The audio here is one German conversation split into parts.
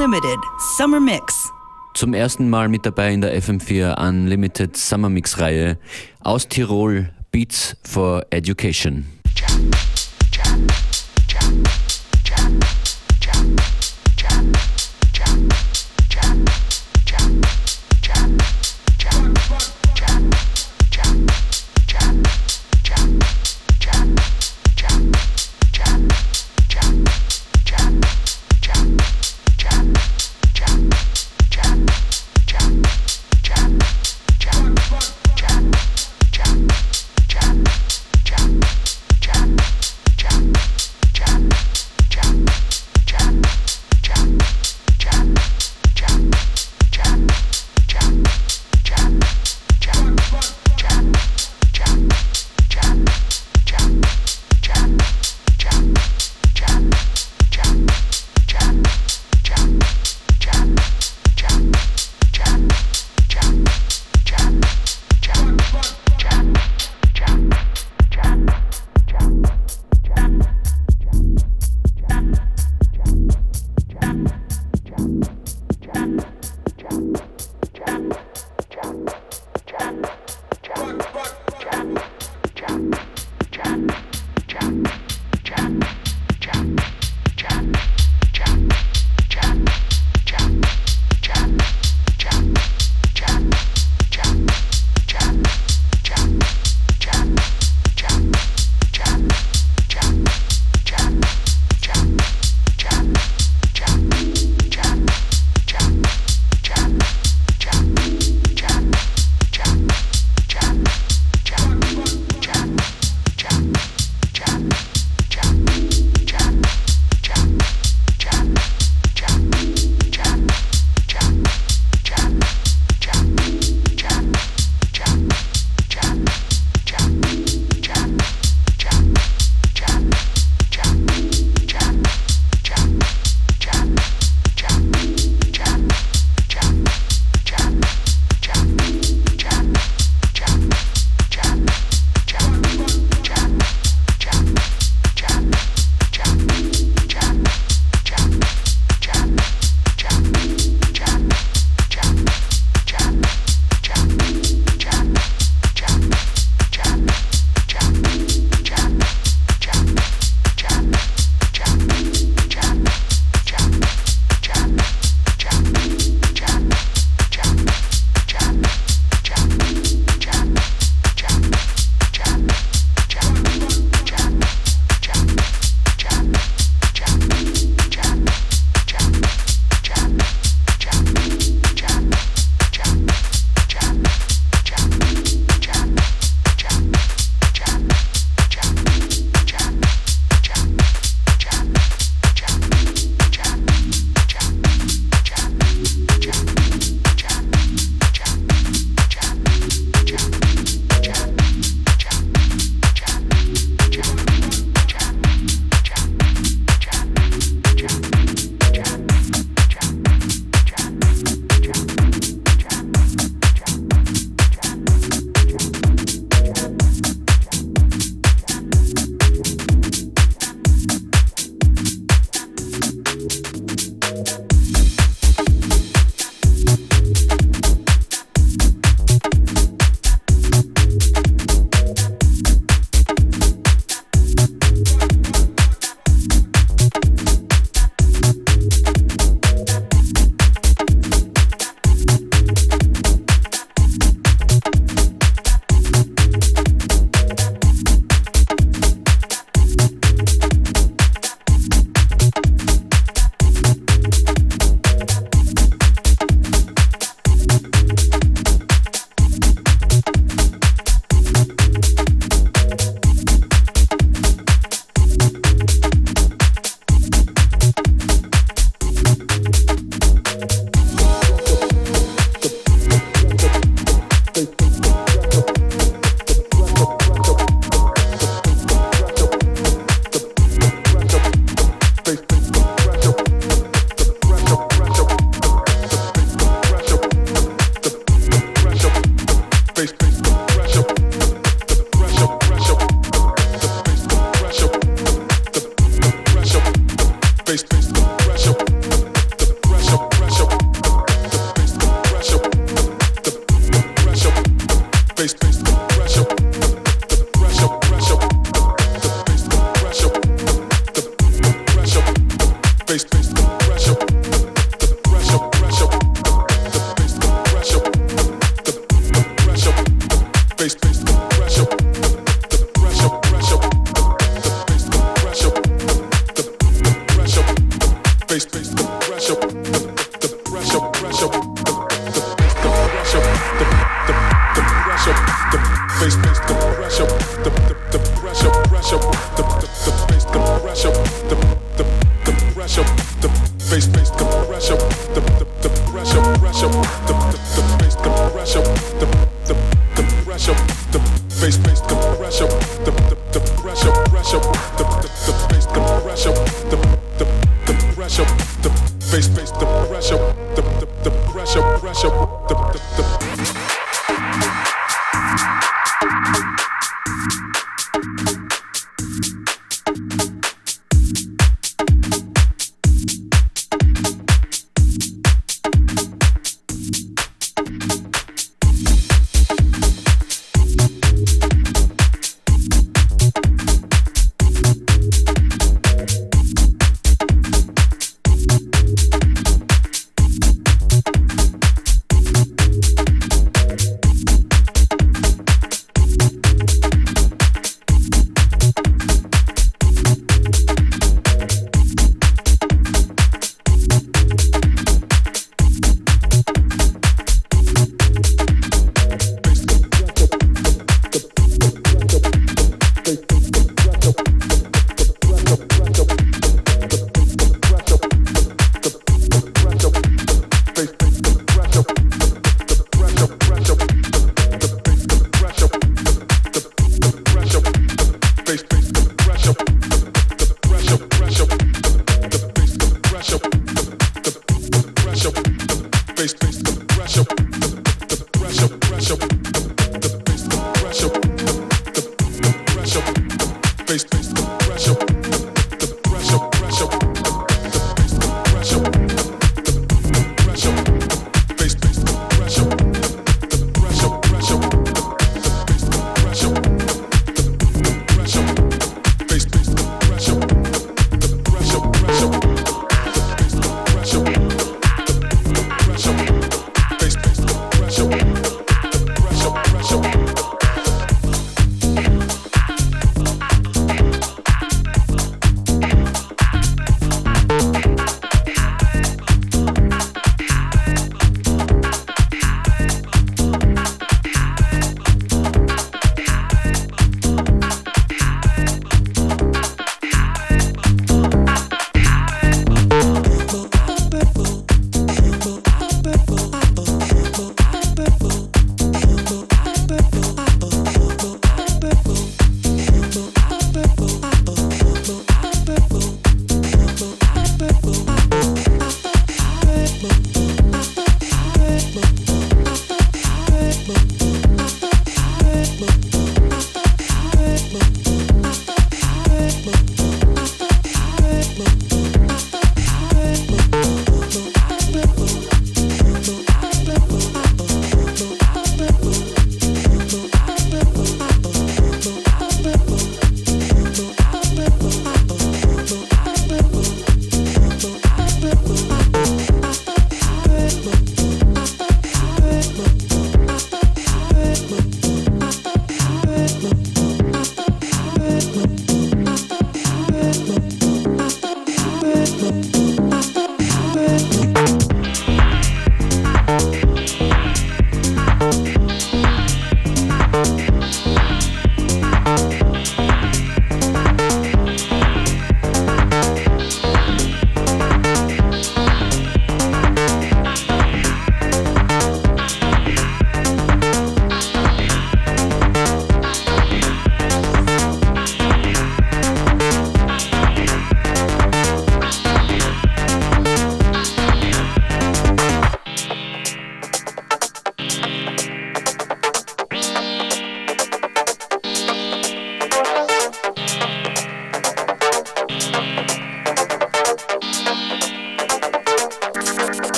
Unlimited Summer Mix. Zum ersten Mal mit dabei in der FM4 Unlimited Summer Mix Reihe aus Tirol Beats for Education. to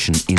Education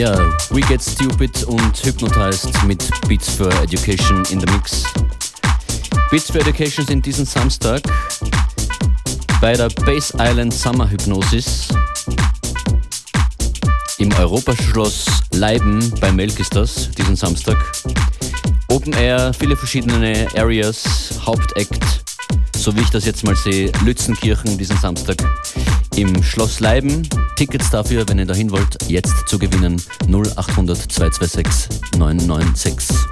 Ja, We Get Stupid und Hypnotized mit Beats for Education in the Mix. Beats for Education sind diesen Samstag bei der Base Island Summer Hypnosis im Europaschloss Leiben bei Melk ist das, diesen Samstag. Open Air, viele verschiedene Areas, Hauptakt, so wie ich das jetzt mal sehe, Lützenkirchen diesen Samstag im Schloss Leiben. Tickets dafür, wenn ihr dahin wollt, jetzt zu gewinnen 0800 226 996.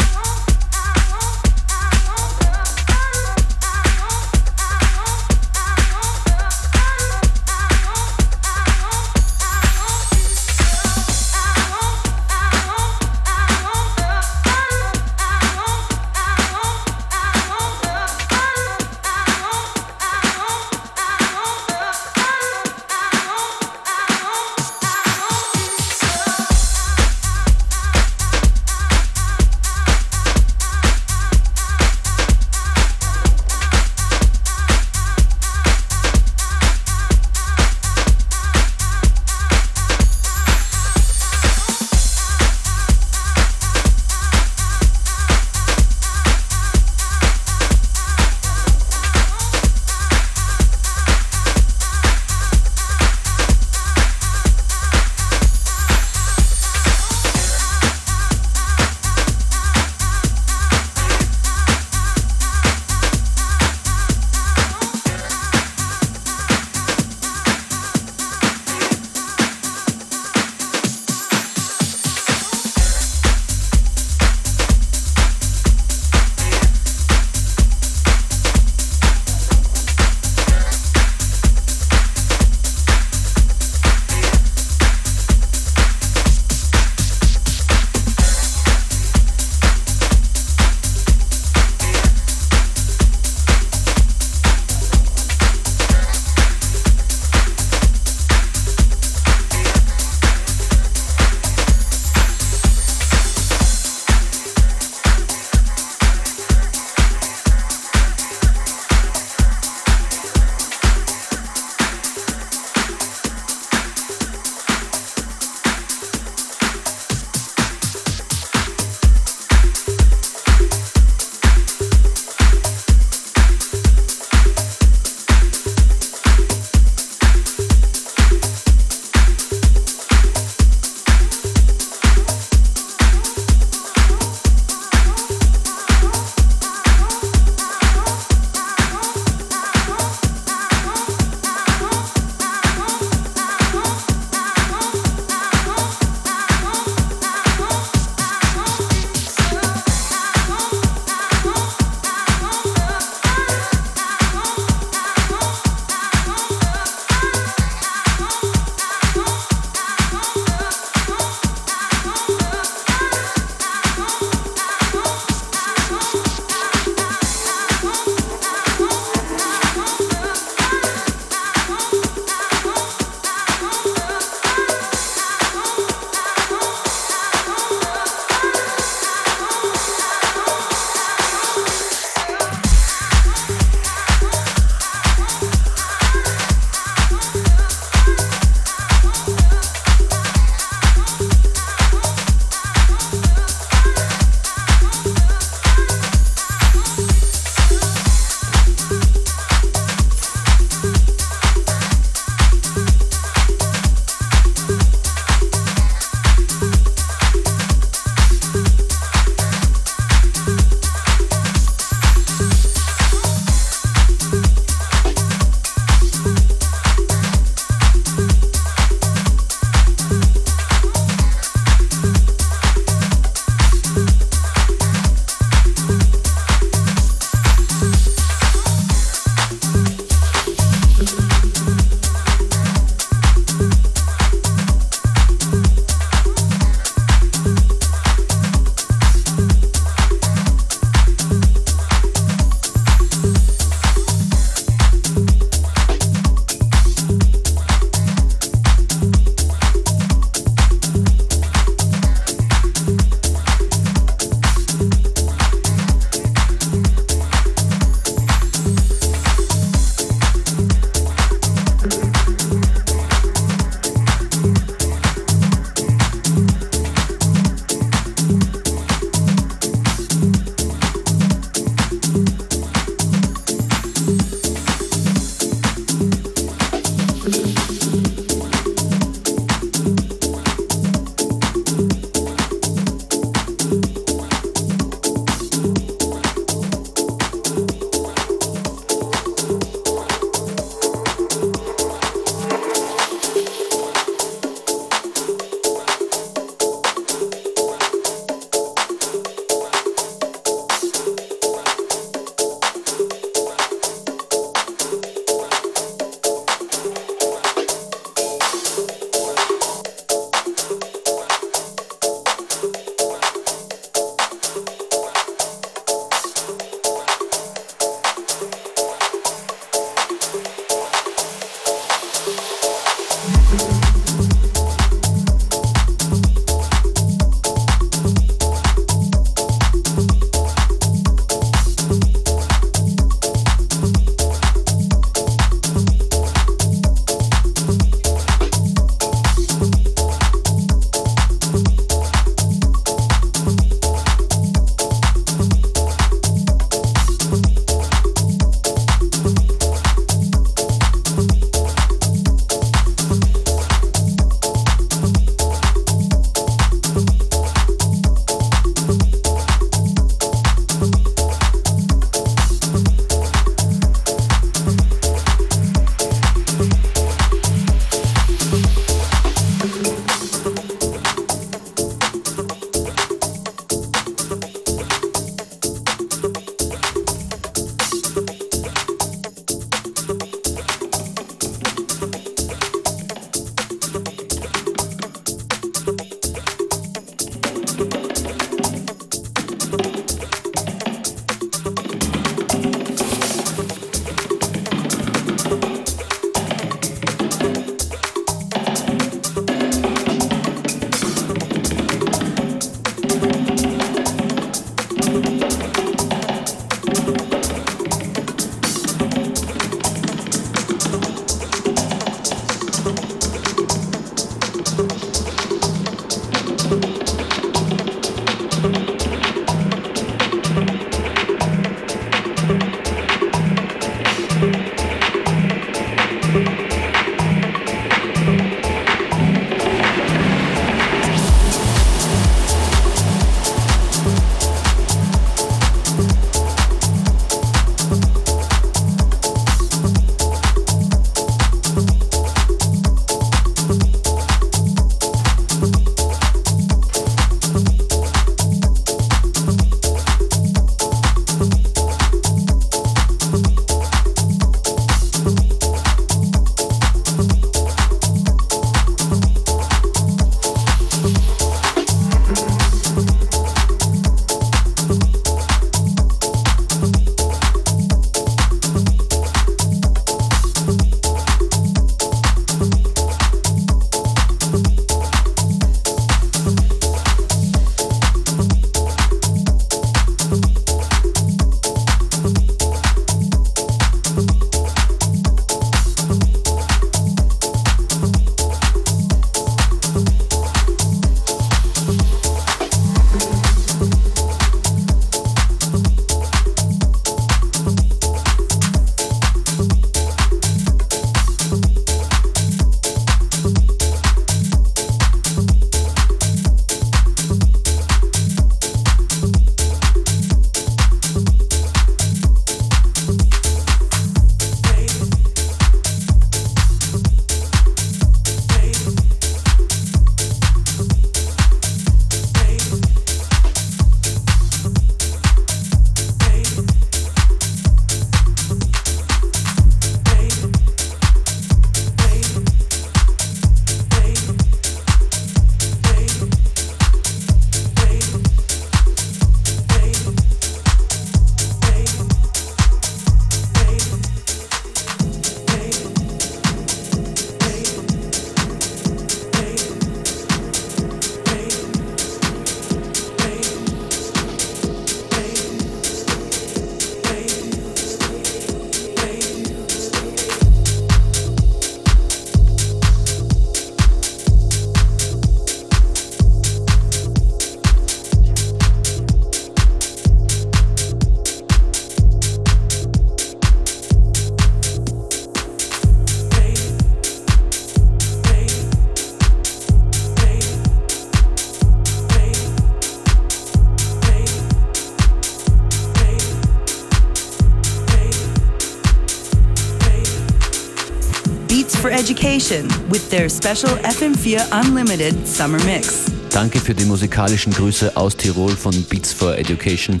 for Education with their special FM4 Unlimited Summer Mix. Danke für die musikalischen Grüße aus Tirol von Beats for Education.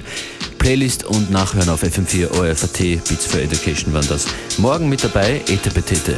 Playlist und Nachhören auf FM4 ORFAT. Beats for Education waren das. Morgen mit dabei, Ete Petete.